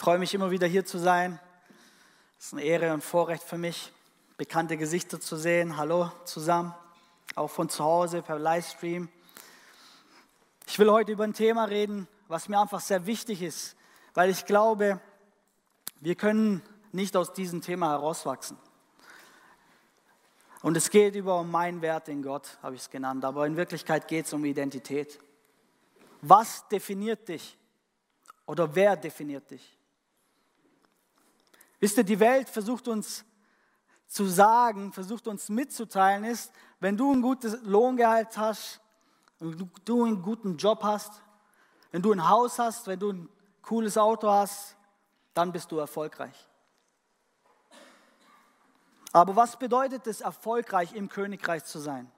freue mich immer wieder hier zu sein. Es ist eine Ehre und Vorrecht für mich, bekannte Gesichter zu sehen. Hallo zusammen, auch von zu Hause per Livestream. Ich will heute über ein Thema reden, was mir einfach sehr wichtig ist, weil ich glaube, wir können nicht aus diesem Thema herauswachsen. Und es geht über meinen Wert in Gott, habe ich es genannt, aber in Wirklichkeit geht es um Identität. Was definiert dich? Oder wer definiert dich? Wisst ihr, die Welt versucht uns zu sagen, versucht uns mitzuteilen, ist, wenn du ein gutes Lohngehalt hast, wenn du einen guten Job hast, wenn du ein Haus hast, wenn du ein cooles Auto hast, dann bist du erfolgreich. Aber was bedeutet es, erfolgreich im Königreich zu sein?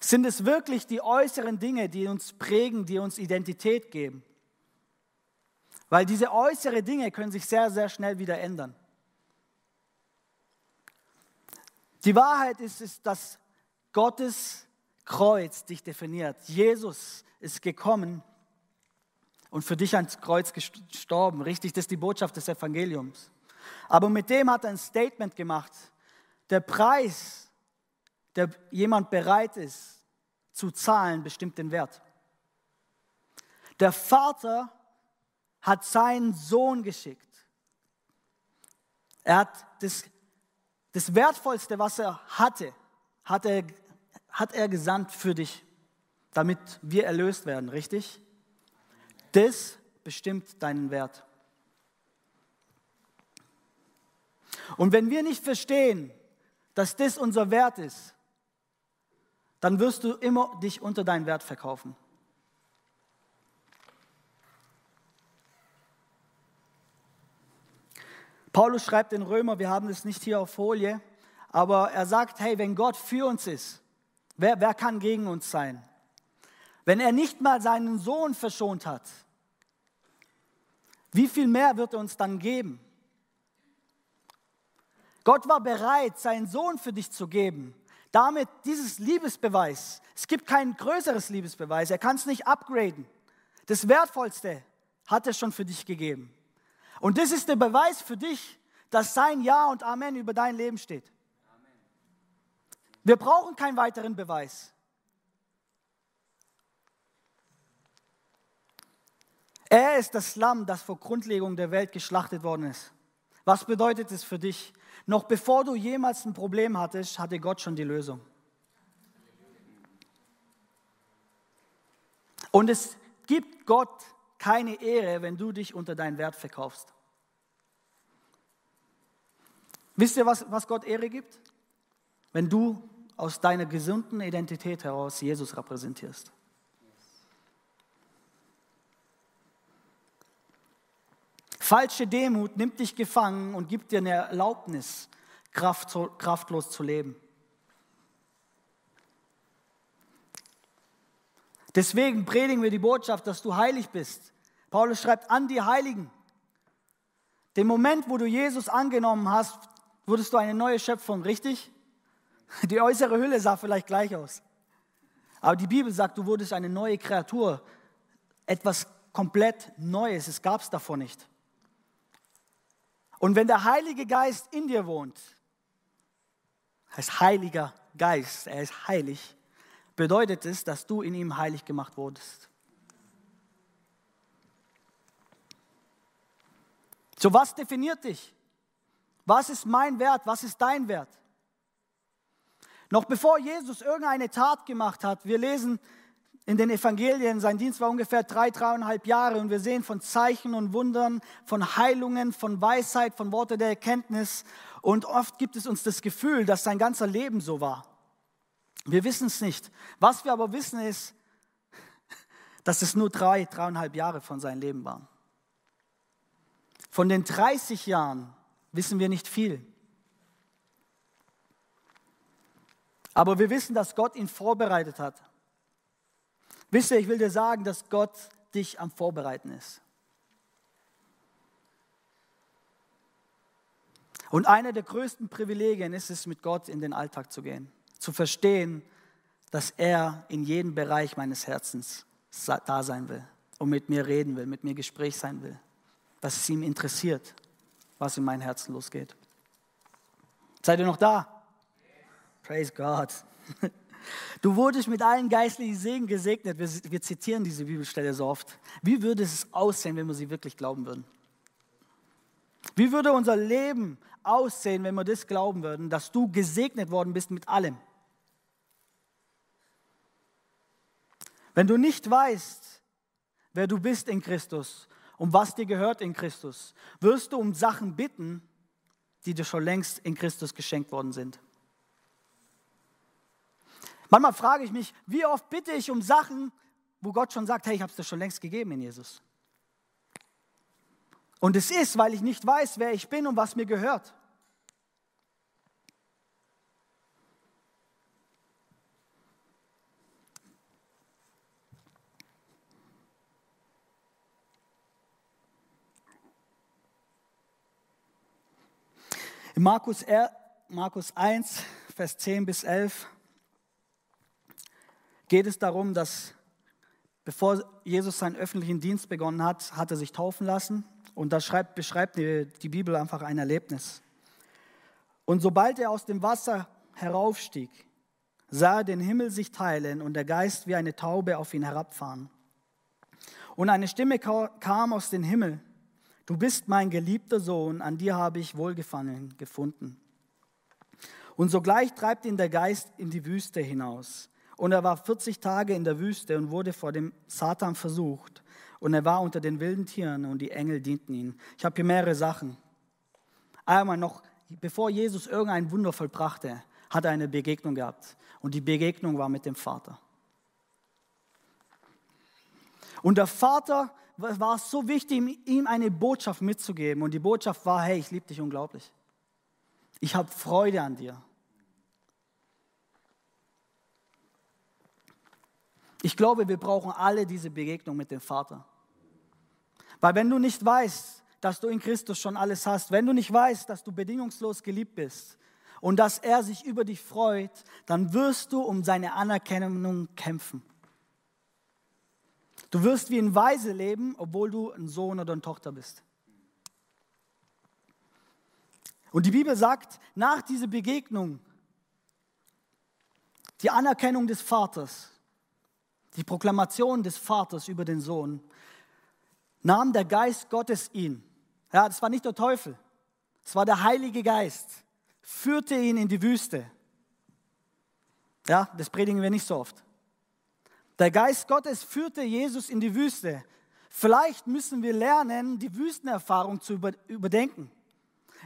Sind es wirklich die äußeren Dinge, die uns prägen, die uns Identität geben? Weil diese äußeren Dinge können sich sehr, sehr schnell wieder ändern. Die Wahrheit ist, ist, dass Gottes Kreuz dich definiert. Jesus ist gekommen und für dich ans Kreuz gestorben. Richtig, das ist die Botschaft des Evangeliums. Aber mit dem hat er ein Statement gemacht. Der Preis, der jemand bereit ist zu zahlen, bestimmt den Wert. Der Vater hat seinen Sohn geschickt. Er hat das, das Wertvollste, was er hatte, hat er, hat er gesandt für dich, damit wir erlöst werden, richtig? Das bestimmt deinen Wert. Und wenn wir nicht verstehen, dass das unser Wert ist, dann wirst du immer dich unter deinen Wert verkaufen. Paulus schreibt in Römer, wir haben es nicht hier auf Folie, aber er sagt, hey, wenn Gott für uns ist, wer, wer kann gegen uns sein? Wenn er nicht mal seinen Sohn verschont hat, wie viel mehr wird er uns dann geben? Gott war bereit, seinen Sohn für dich zu geben. Damit dieses Liebesbeweis, es gibt kein größeres Liebesbeweis, er kann es nicht upgraden. Das Wertvollste hat er schon für dich gegeben. Und das ist der Beweis für dich, dass sein Ja und Amen über dein Leben steht. Wir brauchen keinen weiteren Beweis. Er ist das Lamm, das vor Grundlegung der Welt geschlachtet worden ist. Was bedeutet es für dich? Noch bevor du jemals ein Problem hattest, hatte Gott schon die Lösung. Und es gibt Gott keine Ehre, wenn du dich unter deinen Wert verkaufst. Wisst ihr, was, was Gott Ehre gibt? Wenn du aus deiner gesunden Identität heraus Jesus repräsentierst. Falsche Demut nimmt dich gefangen und gibt dir eine Erlaubnis, kraft, kraftlos zu leben. Deswegen predigen wir die Botschaft, dass du heilig bist. Paulus schreibt an die Heiligen. Den Moment, wo du Jesus angenommen hast, wurdest du eine neue Schöpfung, richtig? Die äußere Hülle sah vielleicht gleich aus. Aber die Bibel sagt, du wurdest eine neue Kreatur, etwas komplett Neues. Es gab es davor nicht. Und wenn der Heilige Geist in dir wohnt, heißt Heiliger Geist, er ist heilig, bedeutet es, dass du in ihm heilig gemacht wurdest. So was definiert dich? Was ist mein Wert? Was ist dein Wert? Noch bevor Jesus irgendeine Tat gemacht hat, wir lesen in den Evangelien, sein Dienst war ungefähr drei, dreieinhalb Jahre und wir sehen von Zeichen und Wundern, von Heilungen, von Weisheit, von Worte der Erkenntnis und oft gibt es uns das Gefühl, dass sein ganzer Leben so war. Wir wissen es nicht. Was wir aber wissen ist, dass es nur drei, dreieinhalb Jahre von seinem Leben waren. Von den 30 Jahren wissen wir nicht viel. Aber wir wissen, dass Gott ihn vorbereitet hat. Wisst ihr, ich will dir sagen, dass Gott dich am Vorbereiten ist. Und einer der größten Privilegien ist es, mit Gott in den Alltag zu gehen, zu verstehen, dass er in jedem Bereich meines Herzens da sein will. und mit mir reden will, mit mir Gespräch sein will, dass es ihm interessiert, was in meinem Herzen losgeht. Seid ihr noch da? Praise God. Du wurdest mit allen geistlichen Segen gesegnet. Wir, wir, zitieren diese Bibelstelle so oft. Wie würde es aussehen, wenn wir sie wirklich glauben würden? Wie würde unser Leben aussehen, wenn wir das glauben würden, dass du gesegnet worden bist mit allem? Wenn du nicht weißt, wer du bist in Christus und was dir gehört in Christus, wirst du um Sachen bitten, die dir schon längst in Christus geschenkt worden sind. Manchmal frage ich mich, wie oft bitte ich um Sachen, wo Gott schon sagt, hey, ich habe es dir schon längst gegeben in Jesus. Und es ist, weil ich nicht weiß, wer ich bin und was mir gehört. In Markus, R, Markus 1, Vers 10 bis 11 geht es darum, dass bevor Jesus seinen öffentlichen Dienst begonnen hat, hat er sich taufen lassen. Und da schreibt, beschreibt die, die Bibel einfach ein Erlebnis. Und sobald er aus dem Wasser heraufstieg, sah er den Himmel sich teilen und der Geist wie eine Taube auf ihn herabfahren. Und eine Stimme kam aus dem Himmel Du bist mein geliebter Sohn, an dir habe ich Wohlgefallen gefunden. Und sogleich treibt ihn der Geist in die Wüste hinaus. Und er war 40 Tage in der Wüste und wurde vor dem Satan versucht. Und er war unter den wilden Tieren und die Engel dienten ihm. Ich habe hier mehrere Sachen. Einmal noch, bevor Jesus irgendein Wunder vollbrachte, hat er eine Begegnung gehabt. Und die Begegnung war mit dem Vater. Und der Vater war es so wichtig, ihm eine Botschaft mitzugeben. Und die Botschaft war, hey, ich liebe dich unglaublich. Ich habe Freude an dir. Ich glaube, wir brauchen alle diese Begegnung mit dem Vater. Weil wenn du nicht weißt, dass du in Christus schon alles hast, wenn du nicht weißt, dass du bedingungslos geliebt bist und dass er sich über dich freut, dann wirst du um seine Anerkennung kämpfen. Du wirst wie ein Weise leben, obwohl du ein Sohn oder eine Tochter bist. Und die Bibel sagt, nach dieser Begegnung, die Anerkennung des Vaters, die Proklamation des Vaters über den Sohn, nahm der Geist Gottes ihn. Ja, das war nicht der Teufel, es war der Heilige Geist, führte ihn in die Wüste. Ja, das predigen wir nicht so oft. Der Geist Gottes führte Jesus in die Wüste. Vielleicht müssen wir lernen, die Wüstenerfahrung zu überdenken.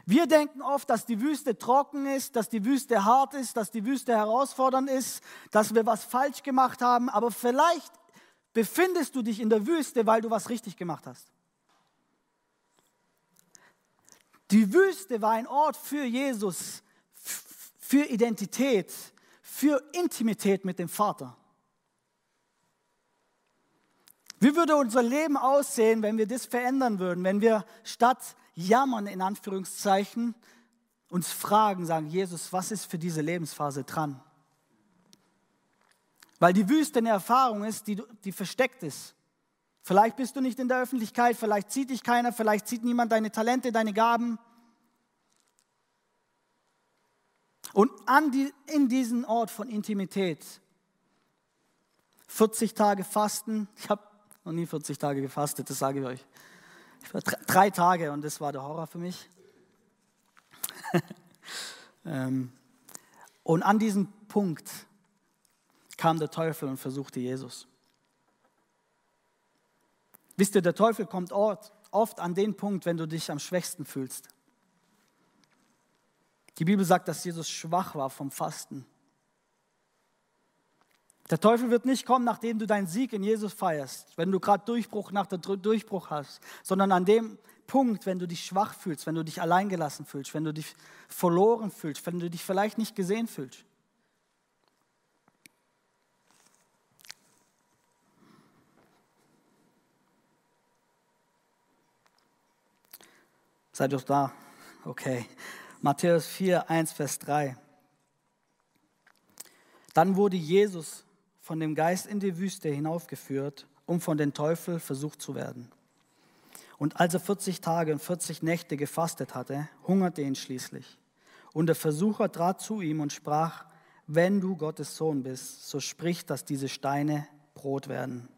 Wir denken oft, dass die Wüste trocken ist, dass die Wüste hart ist, dass die Wüste herausfordernd ist, dass wir was falsch gemacht haben, aber vielleicht befindest du dich in der Wüste, weil du was richtig gemacht hast. Die Wüste war ein Ort für Jesus, für Identität, für Intimität mit dem Vater. Wie würde unser Leben aussehen, wenn wir das verändern würden, wenn wir statt jammern in Anführungszeichen uns fragen, sagen, Jesus, was ist für diese Lebensphase dran? Weil die Wüste eine Erfahrung ist, die, die versteckt ist. Vielleicht bist du nicht in der Öffentlichkeit, vielleicht sieht dich keiner, vielleicht sieht niemand deine Talente, deine Gaben. Und an die, in diesen Ort von Intimität, 40 Tage Fasten, ich habe noch nie 40 Tage gefastet, das sage ich euch. Ich war drei Tage und das war der Horror für mich. Ähm, und an diesem Punkt kam der Teufel und versuchte Jesus. Wisst ihr, der Teufel kommt oft an den Punkt, wenn du dich am schwächsten fühlst. Die Bibel sagt, dass Jesus schwach war vom Fasten. Der Teufel wird nicht kommen, nachdem du deinen Sieg in Jesus feierst, wenn du gerade Durchbruch nach der Durchbruch hast, sondern an dem Punkt, wenn du dich schwach fühlst, wenn du dich alleingelassen fühlst, wenn du dich verloren fühlst, wenn du dich vielleicht nicht gesehen fühlst. Seid doch da? Okay. Matthäus 4, 1, Vers 3. Dann wurde Jesus von dem Geist in die Wüste hinaufgeführt, um von den Teufel versucht zu werden. Und als er 40 Tage und 40 Nächte gefastet hatte, hungerte ihn schließlich. Und der Versucher trat zu ihm und sprach, wenn du Gottes Sohn bist, so sprich, dass diese Steine Brot werden.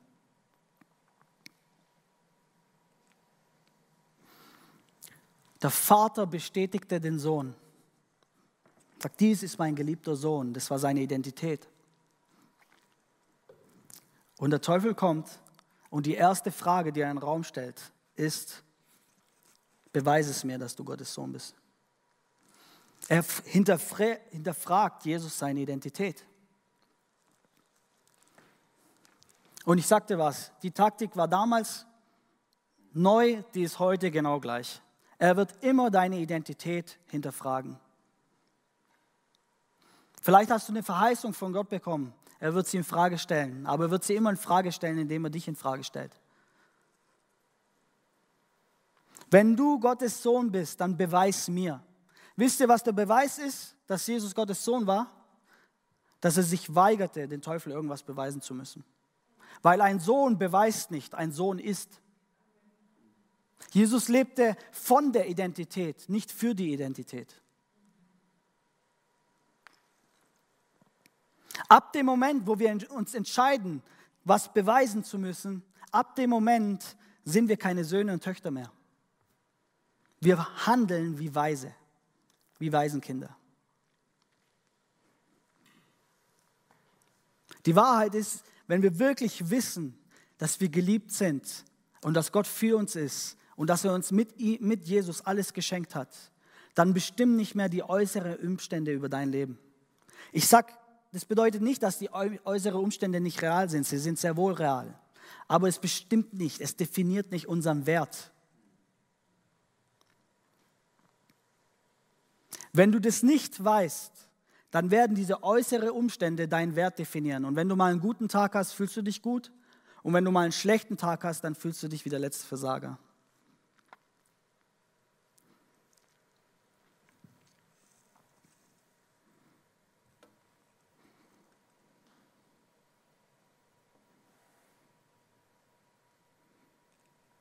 Der Vater bestätigte den Sohn. Sagt, dies ist mein geliebter Sohn. Das war seine Identität. Und der Teufel kommt und die erste Frage, die er in den Raum stellt, ist, beweise es mir, dass du Gottes Sohn bist. Er hinterfragt Jesus seine Identität. Und ich sagte was, die Taktik war damals neu, die ist heute genau gleich. Er wird immer deine Identität hinterfragen. Vielleicht hast du eine Verheißung von Gott bekommen. Er wird sie in Frage stellen, aber er wird sie immer in Frage stellen, indem er dich in Frage stellt. Wenn du Gottes Sohn bist, dann beweis mir. Wisst ihr, was der Beweis ist, dass Jesus Gottes Sohn war? Dass er sich weigerte, den Teufel irgendwas beweisen zu müssen. Weil ein Sohn beweist nicht, ein Sohn ist. Jesus lebte von der Identität, nicht für die Identität. Ab dem Moment, wo wir uns entscheiden, was beweisen zu müssen, ab dem Moment sind wir keine Söhne und Töchter mehr. Wir handeln wie Weise, wie Waisenkinder. Die Wahrheit ist, wenn wir wirklich wissen, dass wir geliebt sind und dass Gott für uns ist und dass er uns mit, mit Jesus alles geschenkt hat, dann bestimmen nicht mehr die äußeren Umstände über dein Leben. Ich sag, das bedeutet nicht, dass die äußeren Umstände nicht real sind. Sie sind sehr wohl real. Aber es bestimmt nicht, es definiert nicht unseren Wert. Wenn du das nicht weißt, dann werden diese äußeren Umstände deinen Wert definieren. Und wenn du mal einen guten Tag hast, fühlst du dich gut. Und wenn du mal einen schlechten Tag hast, dann fühlst du dich wie der letzte Versager.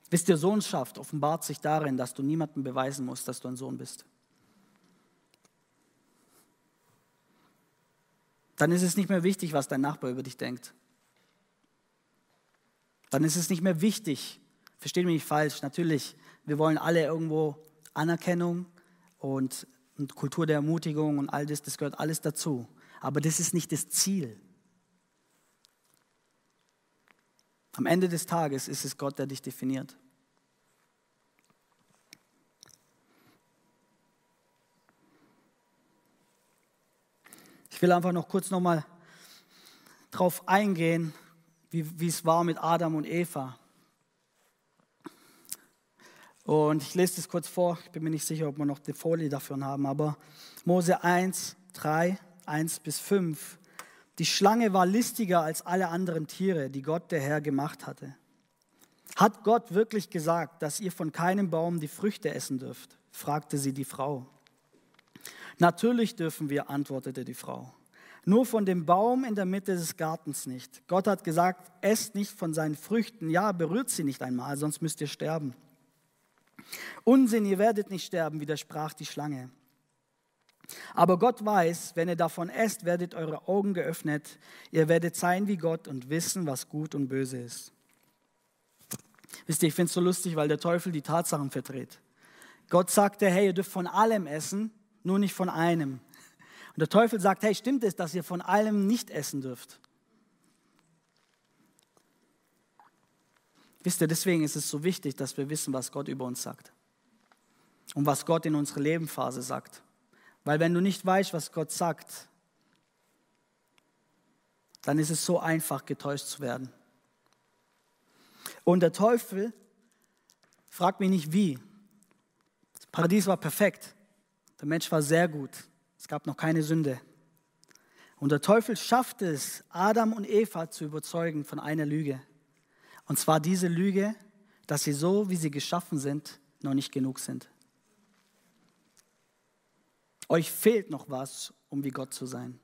Wisst ihr, Sohnschaft offenbart sich darin, dass du niemandem beweisen musst, dass du ein Sohn bist. Dann ist es nicht mehr wichtig, was dein Nachbar über dich denkt. Dann ist es nicht mehr wichtig, versteht mich nicht falsch, natürlich, wir wollen alle irgendwo Anerkennung und, und Kultur der Ermutigung und all das, das gehört alles dazu. Aber das ist nicht das Ziel. Am Ende des Tages ist es Gott, der dich definiert. Ich will einfach noch kurz nochmal drauf eingehen, wie, wie es war mit Adam und Eva. Und ich lese das kurz vor, ich bin mir nicht sicher, ob wir noch die Folie dafür haben, aber Mose 1, 3, 1 bis 5. Die Schlange war listiger als alle anderen Tiere, die Gott der Herr gemacht hatte. Hat Gott wirklich gesagt, dass ihr von keinem Baum die Früchte essen dürft? fragte sie die Frau. Natürlich dürfen wir, antwortete die Frau. Nur von dem Baum in der Mitte des Gartens nicht. Gott hat gesagt, esst nicht von seinen Früchten. Ja, berührt sie nicht einmal, sonst müsst ihr sterben. Unsinn, ihr werdet nicht sterben, widersprach die Schlange. Aber Gott weiß, wenn ihr davon esst, werdet eure Augen geöffnet. Ihr werdet sein wie Gott und wissen, was gut und böse ist. Wisst ihr, ich finde es so lustig, weil der Teufel die Tatsachen verdreht. Gott sagte, hey, ihr dürft von allem essen, nur nicht von einem. Und der Teufel sagt, hey, stimmt es, dass ihr von allem nicht essen dürft? Wisst ihr, deswegen ist es so wichtig, dass wir wissen, was Gott über uns sagt. Und was Gott in unserer Lebensphase sagt. Weil wenn du nicht weißt, was Gott sagt, dann ist es so einfach, getäuscht zu werden. Und der Teufel fragt mich nicht wie. Das Paradies war perfekt. Der Mensch war sehr gut. Es gab noch keine Sünde. Und der Teufel schaffte es, Adam und Eva zu überzeugen von einer Lüge. Und zwar diese Lüge, dass sie so, wie sie geschaffen sind, noch nicht genug sind. Euch fehlt noch was, um wie Gott zu sein.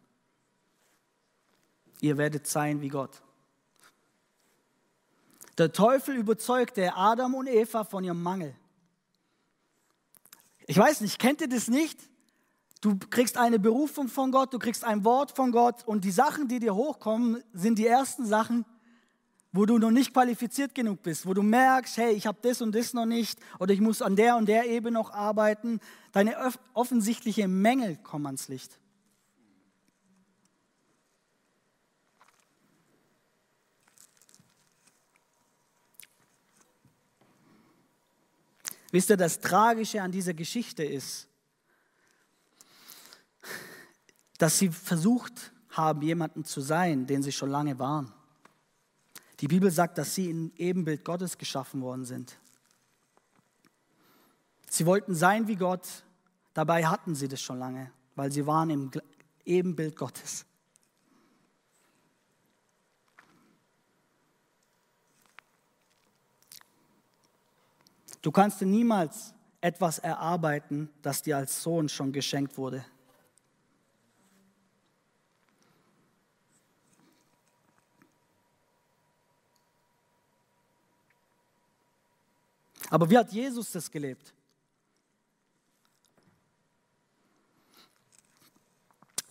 Ihr werdet sein wie Gott. Der Teufel überzeugte Adam und Eva von ihrem Mangel. Ich weiß nicht, kennt ihr das nicht? Du kriegst eine Berufung von Gott, du kriegst ein Wort von Gott und die Sachen, die dir hochkommen, sind die ersten Sachen, wo du noch nicht qualifiziert genug bist, wo du merkst, hey, ich habe das und das noch nicht oder ich muss an der und der Ebene noch arbeiten. Deine offensichtliche Mängel kommen ans Licht. Wisst ihr, das Tragische an dieser Geschichte ist, dass sie versucht haben, jemanden zu sein, den sie schon lange waren. Die Bibel sagt, dass sie im Ebenbild Gottes geschaffen worden sind. Sie wollten sein wie Gott, dabei hatten sie das schon lange, weil sie waren im Ebenbild Gottes. Du kannst dir niemals etwas erarbeiten, das dir als Sohn schon geschenkt wurde. Aber wie hat Jesus das gelebt?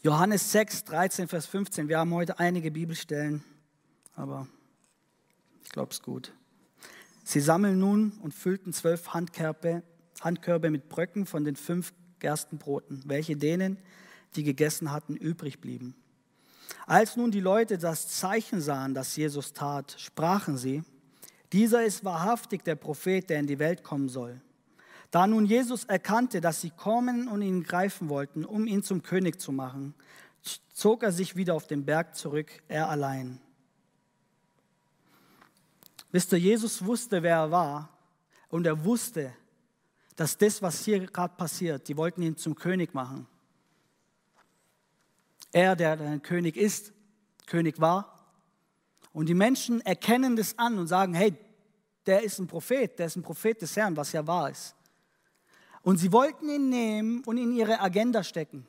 Johannes 6, 13, Vers 15. Wir haben heute einige Bibelstellen, aber ich glaube es gut. Sie sammeln nun und füllten zwölf Handkörbe, Handkörbe mit Bröcken von den fünf Gerstenbroten, welche denen, die gegessen hatten, übrig blieben. Als nun die Leute das Zeichen sahen, das Jesus tat, sprachen sie, dieser ist wahrhaftig der Prophet, der in die Welt kommen soll. Da nun Jesus erkannte, dass sie kommen und ihn greifen wollten, um ihn zum König zu machen, zog er sich wieder auf den Berg zurück, er allein. Wisst ihr, Jesus wusste, wer er war und er wusste, dass das, was hier gerade passiert, die wollten ihn zum König machen. Er, der ein König ist, König war. Und die Menschen erkennen das an und sagen, hey, der ist ein Prophet, der ist ein Prophet des Herrn, was ja wahr ist. Und sie wollten ihn nehmen und in ihre Agenda stecken.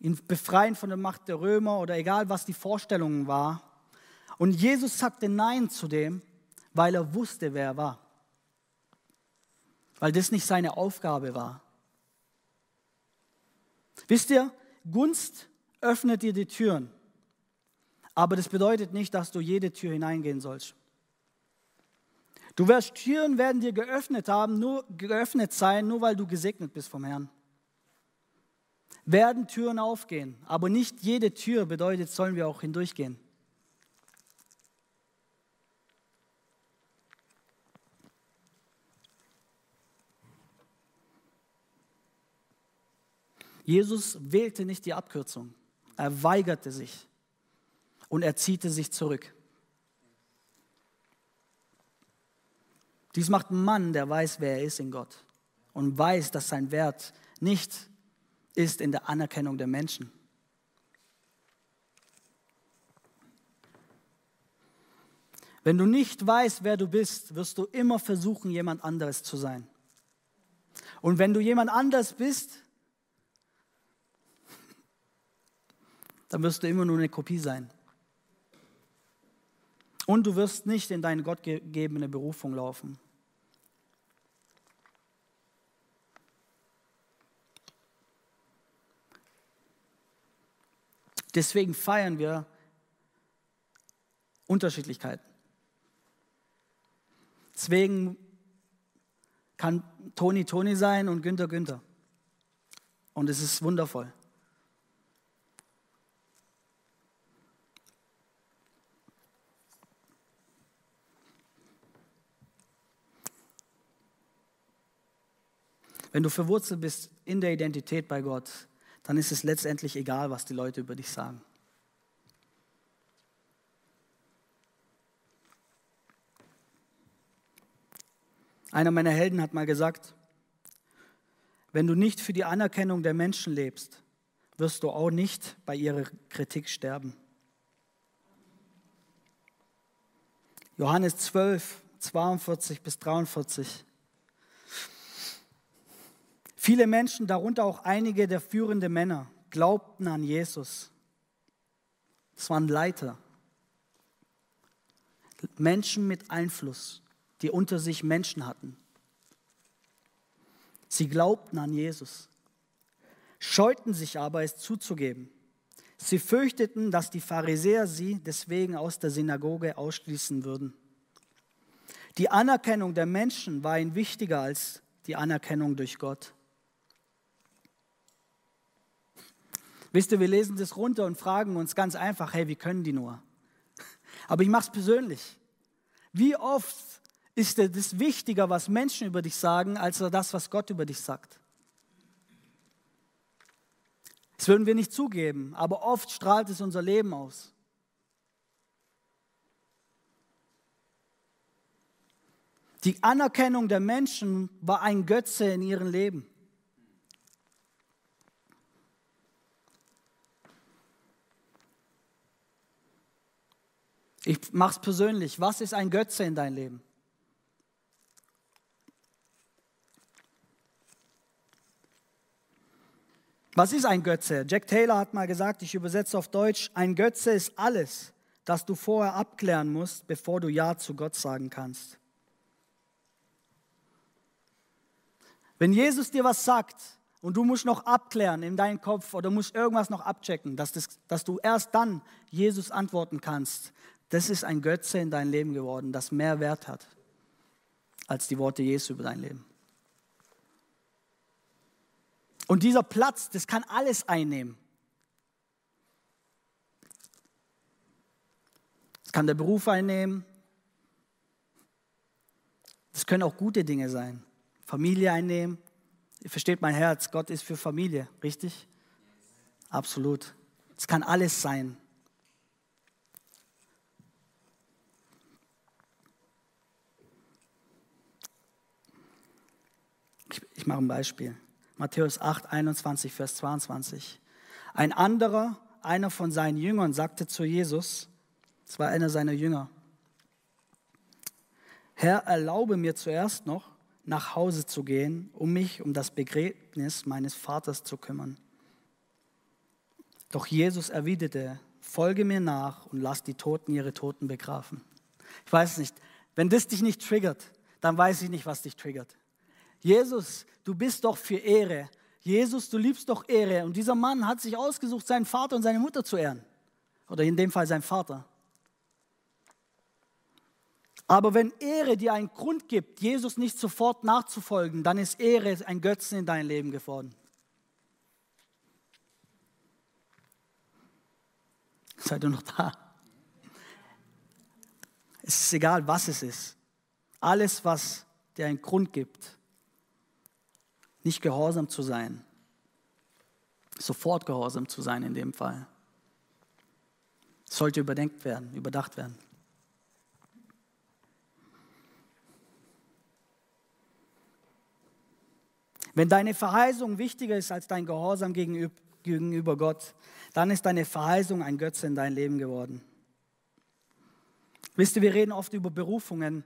Ihn befreien von der Macht der Römer oder egal, was die Vorstellungen war. Und Jesus sagte Nein zu dem, weil er wusste, wer er war. Weil das nicht seine Aufgabe war. Wisst ihr, Gunst öffnet dir die Türen. Aber das bedeutet nicht, dass du jede Tür hineingehen sollst. Du wirst Türen werden dir geöffnet haben, nur geöffnet sein, nur weil du gesegnet bist vom Herrn. Werden Türen aufgehen, aber nicht jede Tür bedeutet, sollen wir auch hindurchgehen. Jesus wählte nicht die Abkürzung. Er weigerte sich und er ziehte sich zurück. Dies macht einen Mann, der weiß, wer er ist in Gott und weiß, dass sein Wert nicht ist in der Anerkennung der Menschen. Wenn du nicht weißt, wer du bist, wirst du immer versuchen, jemand anderes zu sein. Und wenn du jemand anders bist, dann wirst du immer nur eine Kopie sein. Und du wirst nicht in deine gottgegebene Berufung laufen. Deswegen feiern wir Unterschiedlichkeiten. Deswegen kann Toni Toni sein und Günther Günther. Und es ist wundervoll. Wenn du verwurzelt bist in der Identität bei Gott, dann ist es letztendlich egal, was die Leute über dich sagen. Einer meiner Helden hat mal gesagt, wenn du nicht für die Anerkennung der Menschen lebst, wirst du auch nicht bei ihrer Kritik sterben. Johannes 12, 42 bis 43. Viele Menschen, darunter auch einige der führenden Männer, glaubten an Jesus. Das waren Leiter. Menschen mit Einfluss, die unter sich Menschen hatten. Sie glaubten an Jesus, scheuten sich aber, es zuzugeben. Sie fürchteten, dass die Pharisäer sie deswegen aus der Synagoge ausschließen würden. Die Anerkennung der Menschen war ihnen wichtiger als die Anerkennung durch Gott. Wisst ihr, wir lesen das runter und fragen uns ganz einfach, hey, wie können die nur? Aber ich mache es persönlich. Wie oft ist dir das wichtiger, was Menschen über dich sagen, als das, was Gott über dich sagt? Das würden wir nicht zugeben, aber oft strahlt es unser Leben aus. Die Anerkennung der Menschen war ein Götze in ihrem Leben. Ich mache es persönlich. Was ist ein Götze in dein Leben? Was ist ein Götze? Jack Taylor hat mal gesagt, ich übersetze auf Deutsch, ein Götze ist alles, das du vorher abklären musst, bevor du Ja zu Gott sagen kannst. Wenn Jesus dir was sagt und du musst noch abklären in deinem Kopf oder musst irgendwas noch abchecken, dass, das, dass du erst dann Jesus antworten kannst, das ist ein Götze in dein Leben geworden, das mehr Wert hat als die Worte Jesu über dein Leben. Und dieser Platz, das kann alles einnehmen. Das kann der Beruf einnehmen. Das können auch gute Dinge sein. Familie einnehmen. Ihr versteht mein Herz, Gott ist für Familie, richtig? Absolut. Es kann alles sein. Ich, mache ein Beispiel. Matthäus 8, 21, Vers 22. Ein anderer, einer von seinen Jüngern, sagte zu Jesus, es war einer seiner Jünger, Herr, erlaube mir zuerst noch, nach Hause zu gehen, um mich um das Begräbnis meines Vaters zu kümmern. Doch Jesus erwiderte, folge mir nach und lass die Toten ihre Toten begraben. Ich weiß nicht, wenn das dich nicht triggert, dann weiß ich nicht, was dich triggert. Jesus, du bist doch für Ehre. Jesus, du liebst doch Ehre. Und dieser Mann hat sich ausgesucht, seinen Vater und seine Mutter zu ehren. Oder in dem Fall sein Vater. Aber wenn Ehre dir einen Grund gibt, Jesus nicht sofort nachzufolgen, dann ist Ehre ein Götzen in dein Leben geworden. Seid ihr noch da? Es ist egal, was es ist. Alles, was dir einen Grund gibt, nicht gehorsam zu sein, sofort gehorsam zu sein in dem Fall, sollte überdenkt werden, überdacht werden. Wenn deine Verheißung wichtiger ist als dein Gehorsam gegenüber Gott, dann ist deine Verheißung ein Götze in dein Leben geworden. Wisst ihr, wir reden oft über Berufungen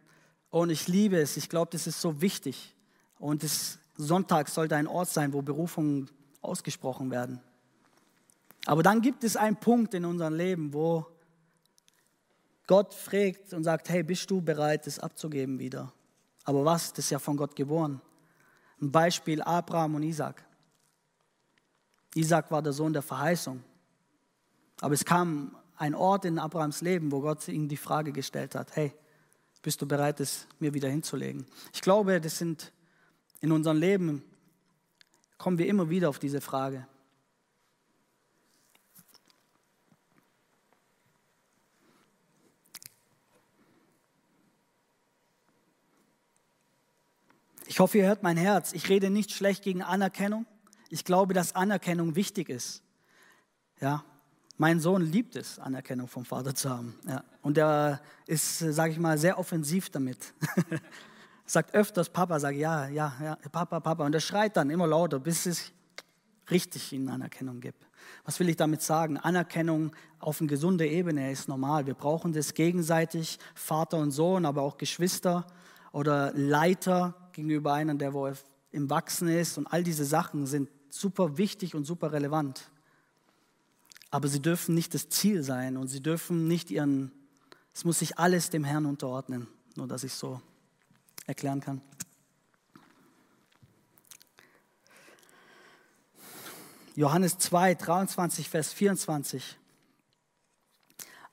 und ich liebe es. Ich glaube, das ist so wichtig. Und das Sonntag sollte ein Ort sein, wo Berufungen ausgesprochen werden. Aber dann gibt es einen Punkt in unserem Leben, wo Gott fragt und sagt, hey, bist du bereit, das abzugeben wieder? Aber was? Das ist ja von Gott geboren. Ein Beispiel Abraham und Isaac. Isaac war der Sohn der Verheißung. Aber es kam ein Ort in Abrahams Leben, wo Gott ihm die Frage gestellt hat, hey, bist du bereit, es mir wieder hinzulegen? Ich glaube, das sind in unserem Leben, kommen wir immer wieder auf diese Frage. Ich hoffe, ihr hört mein Herz. Ich rede nicht schlecht gegen Anerkennung. Ich glaube, dass Anerkennung wichtig ist. Ja, mein Sohn liebt es, Anerkennung vom Vater zu haben. Ja, und er ist, sage ich mal, sehr offensiv damit. Sagt öfters Papa, sagt ja, ja, ja, Papa, Papa. Und er schreit dann immer lauter, bis es richtig in Anerkennung gibt. Was will ich damit sagen? Anerkennung auf eine gesunde Ebene ist normal. Wir brauchen das gegenseitig, Vater und Sohn, aber auch Geschwister oder Leiter gegenüber einem, der wo im Wachsen ist. Und all diese Sachen sind super wichtig und super relevant. Aber sie dürfen nicht das Ziel sein und sie dürfen nicht ihren Es muss sich alles dem Herrn unterordnen, nur dass ich so erklären kann. Johannes 2, 23, Vers 24.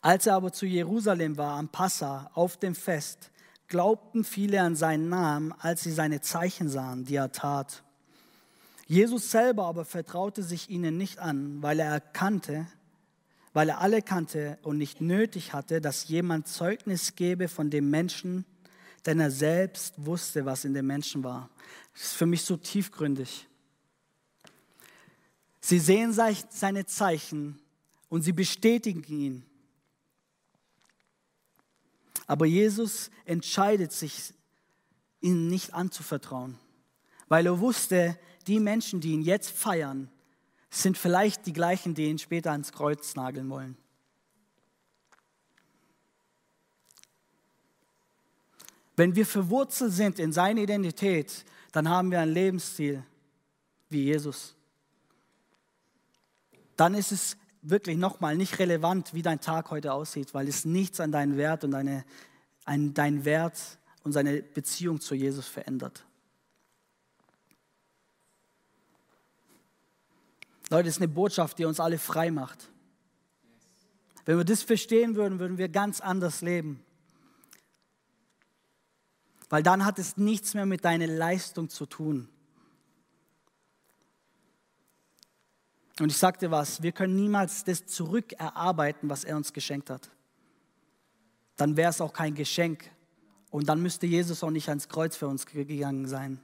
Als er aber zu Jerusalem war am Passa auf dem Fest, glaubten viele an seinen Namen, als sie seine Zeichen sahen, die er tat. Jesus selber aber vertraute sich ihnen nicht an, weil er erkannte, weil er alle kannte und nicht nötig hatte, dass jemand Zeugnis gebe von dem Menschen, denn er selbst wusste, was in dem Menschen war. Das ist für mich so tiefgründig. Sie sehen seine Zeichen und sie bestätigen ihn. Aber Jesus entscheidet sich, ihnen nicht anzuvertrauen, weil er wusste, die Menschen, die ihn jetzt feiern, sind vielleicht die gleichen, die ihn später ans Kreuz nageln wollen. Wenn wir verwurzelt sind in seine Identität, dann haben wir ein Lebensstil wie Jesus. Dann ist es wirklich nochmal nicht relevant, wie dein Tag heute aussieht, weil es nichts an deinen Wert und deine, an deinen Wert und seine Beziehung zu Jesus verändert. Leute, das ist eine Botschaft, die uns alle frei macht. Wenn wir das verstehen würden, würden wir ganz anders leben. Weil dann hat es nichts mehr mit deiner Leistung zu tun. Und ich sagte was, wir können niemals das zurückerarbeiten, was er uns geschenkt hat. Dann wäre es auch kein Geschenk. Und dann müsste Jesus auch nicht ans Kreuz für uns gegangen sein.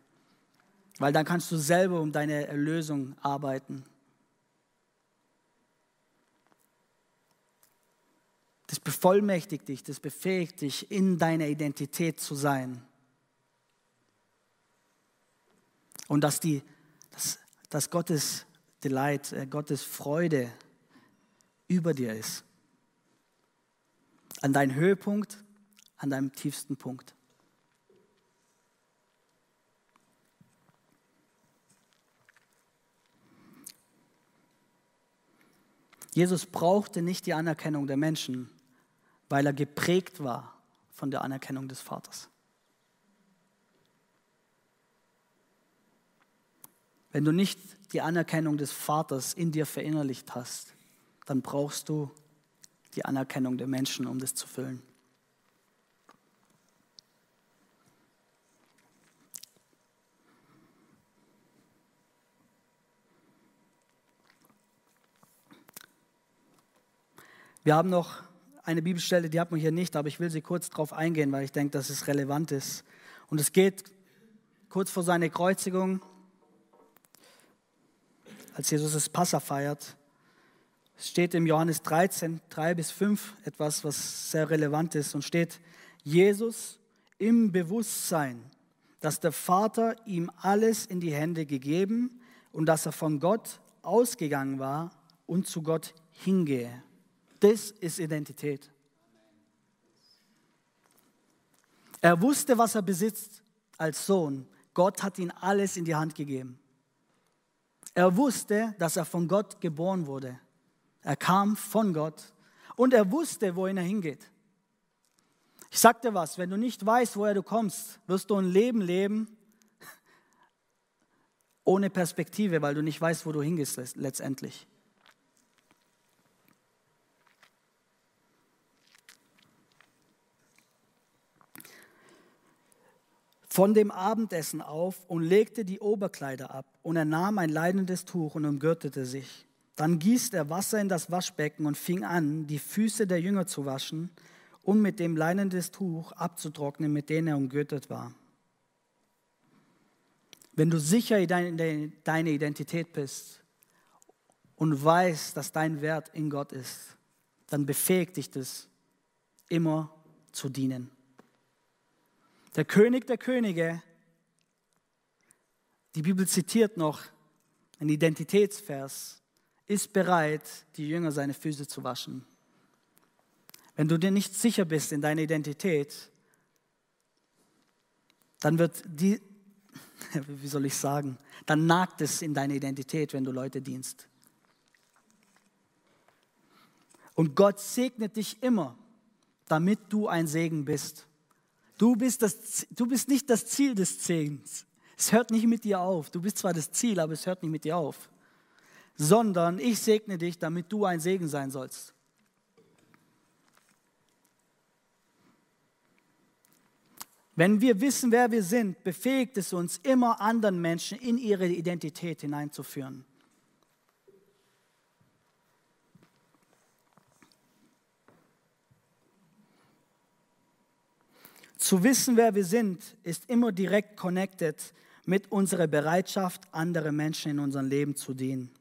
Weil dann kannst du selber um deine Erlösung arbeiten. Das bevollmächtigt dich, das befähigt dich, in deiner Identität zu sein. Und dass, die, dass, dass Gottes Delight, äh, Gottes Freude über dir ist. An deinem Höhepunkt, an deinem tiefsten Punkt. Jesus brauchte nicht die Anerkennung der Menschen, weil er geprägt war von der Anerkennung des Vaters. Wenn du nicht die Anerkennung des Vaters in dir verinnerlicht hast, dann brauchst du die Anerkennung der Menschen, um das zu füllen. Wir haben noch eine Bibelstelle, die hat man hier nicht, aber ich will sie kurz darauf eingehen, weil ich denke, dass es relevant ist. Und es geht kurz vor seiner Kreuzigung, als Jesus das Passa feiert. Es steht im Johannes 13, 3 bis 5 etwas, was sehr relevant ist und steht, Jesus im Bewusstsein, dass der Vater ihm alles in die Hände gegeben und dass er von Gott ausgegangen war und zu Gott hingehe. Das ist Identität. Er wusste, was er besitzt als Sohn. Gott hat ihm alles in die Hand gegeben. Er wusste, dass er von Gott geboren wurde. Er kam von Gott und er wusste, wohin er hingeht. Ich sag dir was, wenn du nicht weißt, woher du kommst, wirst du ein Leben leben ohne Perspektive, weil du nicht weißt, wo du hingehst letztendlich. Von dem Abendessen auf und legte die Oberkleider ab. Und er nahm ein leinendes Tuch und umgürtete sich. Dann gießt er Wasser in das Waschbecken und fing an, die Füße der Jünger zu waschen und mit dem leinendes Tuch abzutrocknen, mit dem er umgürtet war. Wenn du sicher in deine Identität bist und weißt, dass dein Wert in Gott ist, dann befähigt dich das, immer zu dienen. Der König der Könige, die Bibel zitiert noch ein Identitätsvers, ist bereit, die Jünger seine Füße zu waschen. Wenn du dir nicht sicher bist in deiner Identität, dann wird die, wie soll ich sagen, dann nagt es in deine Identität, wenn du Leute dienst. Und Gott segnet dich immer damit du ein Segen bist. Du bist, das, du bist nicht das Ziel des Segens. Es hört nicht mit dir auf. Du bist zwar das Ziel, aber es hört nicht mit dir auf. Sondern ich segne dich, damit du ein Segen sein sollst. Wenn wir wissen, wer wir sind, befähigt es uns, immer anderen Menschen in ihre Identität hineinzuführen. Zu wissen, wer wir sind, ist immer direkt connected mit unserer Bereitschaft, andere Menschen in unserem Leben zu dienen.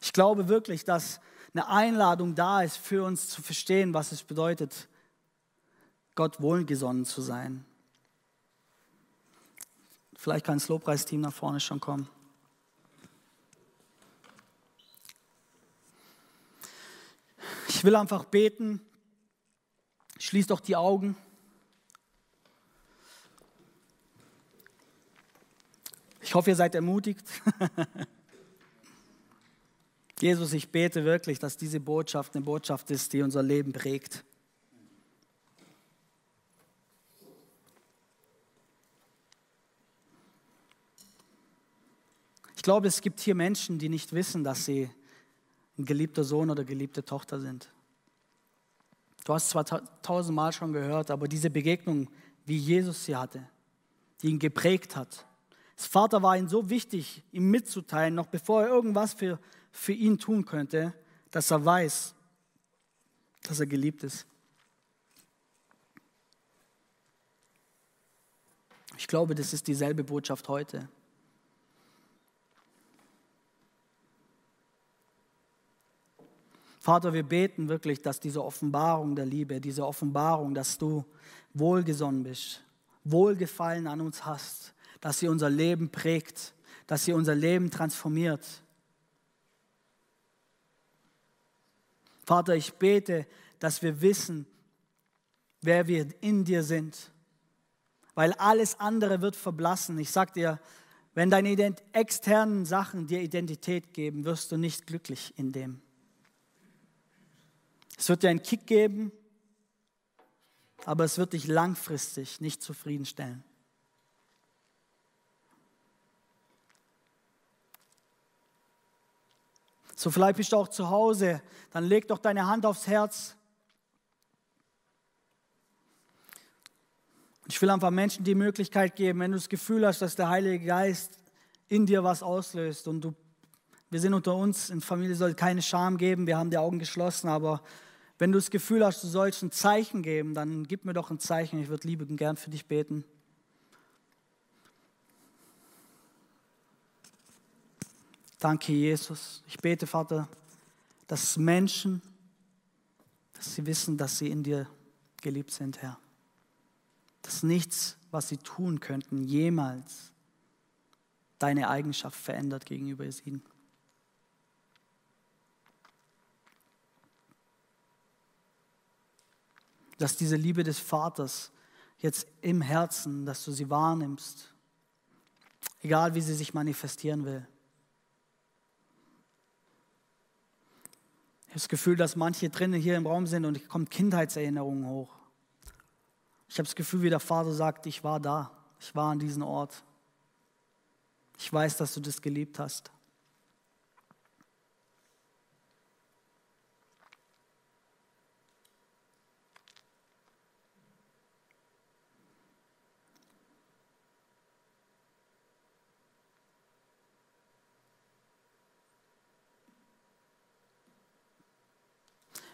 Ich glaube wirklich, dass eine Einladung da ist, für uns zu verstehen, was es bedeutet, Gott wohlgesonnen zu sein. Vielleicht kann das Lobpreisteam nach vorne schon kommen. Ich will einfach beten. Schließ doch die Augen. Ich hoffe, ihr seid ermutigt. Jesus, ich bete wirklich, dass diese Botschaft eine Botschaft ist, die unser Leben prägt. Ich glaube, es gibt hier Menschen, die nicht wissen, dass sie ein geliebter Sohn oder geliebte Tochter sind. Du hast zwar tausendmal schon gehört, aber diese Begegnung, wie Jesus sie hatte, die ihn geprägt hat. Das Vater war ihm so wichtig, ihm mitzuteilen, noch bevor er irgendwas für für ihn tun könnte, dass er weiß, dass er geliebt ist. Ich glaube, das ist dieselbe Botschaft heute. Vater, wir beten wirklich, dass diese Offenbarung der Liebe, diese Offenbarung, dass du wohlgesonnen bist, Wohlgefallen an uns hast, dass sie unser Leben prägt, dass sie unser Leben transformiert, Vater, ich bete, dass wir wissen, wer wir in dir sind, weil alles andere wird verblassen. Ich sage dir, wenn deine externen Sachen dir Identität geben, wirst du nicht glücklich in dem. Es wird dir einen Kick geben, aber es wird dich langfristig nicht zufriedenstellen. So vielleicht bist du auch zu Hause, dann leg doch deine Hand aufs Herz. Ich will einfach Menschen die Möglichkeit geben, wenn du das Gefühl hast, dass der Heilige Geist in dir was auslöst und du, wir sind unter uns, in Familie soll keine Scham geben, wir haben die Augen geschlossen, aber wenn du das Gefühl hast, du sollst ein Zeichen geben, dann gib mir doch ein Zeichen, ich würde liebend gern für dich beten. Danke, Jesus. Ich bete, Vater, dass Menschen, dass sie wissen, dass sie in dir geliebt sind, Herr. Dass nichts, was sie tun könnten, jemals deine Eigenschaft verändert gegenüber ihnen. Dass diese Liebe des Vaters jetzt im Herzen, dass du sie wahrnimmst, egal wie sie sich manifestieren will. Ich habe das Gefühl, dass manche drinnen hier im Raum sind und es kommen Kindheitserinnerungen hoch. Ich habe das Gefühl, wie der Vater sagt, ich war da, ich war an diesem Ort. Ich weiß, dass du das geliebt hast.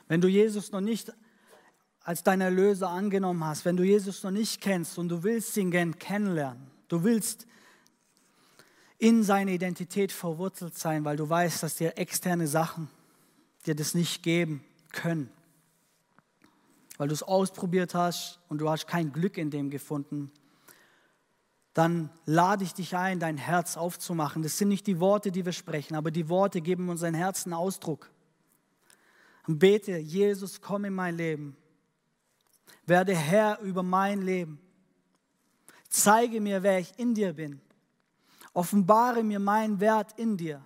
Wenn du Jesus noch nicht als dein Erlöser angenommen hast, wenn du Jesus noch nicht kennst und du willst ihn gern kennenlernen, du willst in seine Identität verwurzelt sein, weil du weißt, dass dir externe Sachen dir das nicht geben können, weil du es ausprobiert hast und du hast kein Glück in dem gefunden, dann lade ich dich ein, dein Herz aufzumachen. Das sind nicht die Worte, die wir sprechen, aber die Worte geben unseren Herzen Ausdruck und bete, Jesus, komm in mein Leben. Werde Herr über mein Leben. Zeige mir, wer ich in dir bin. offenbare mir meinen Wert in dir.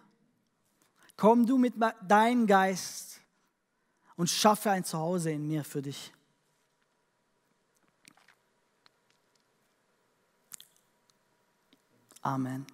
Komm du mit deinem Geist und schaffe ein Zuhause in mir für dich. Amen.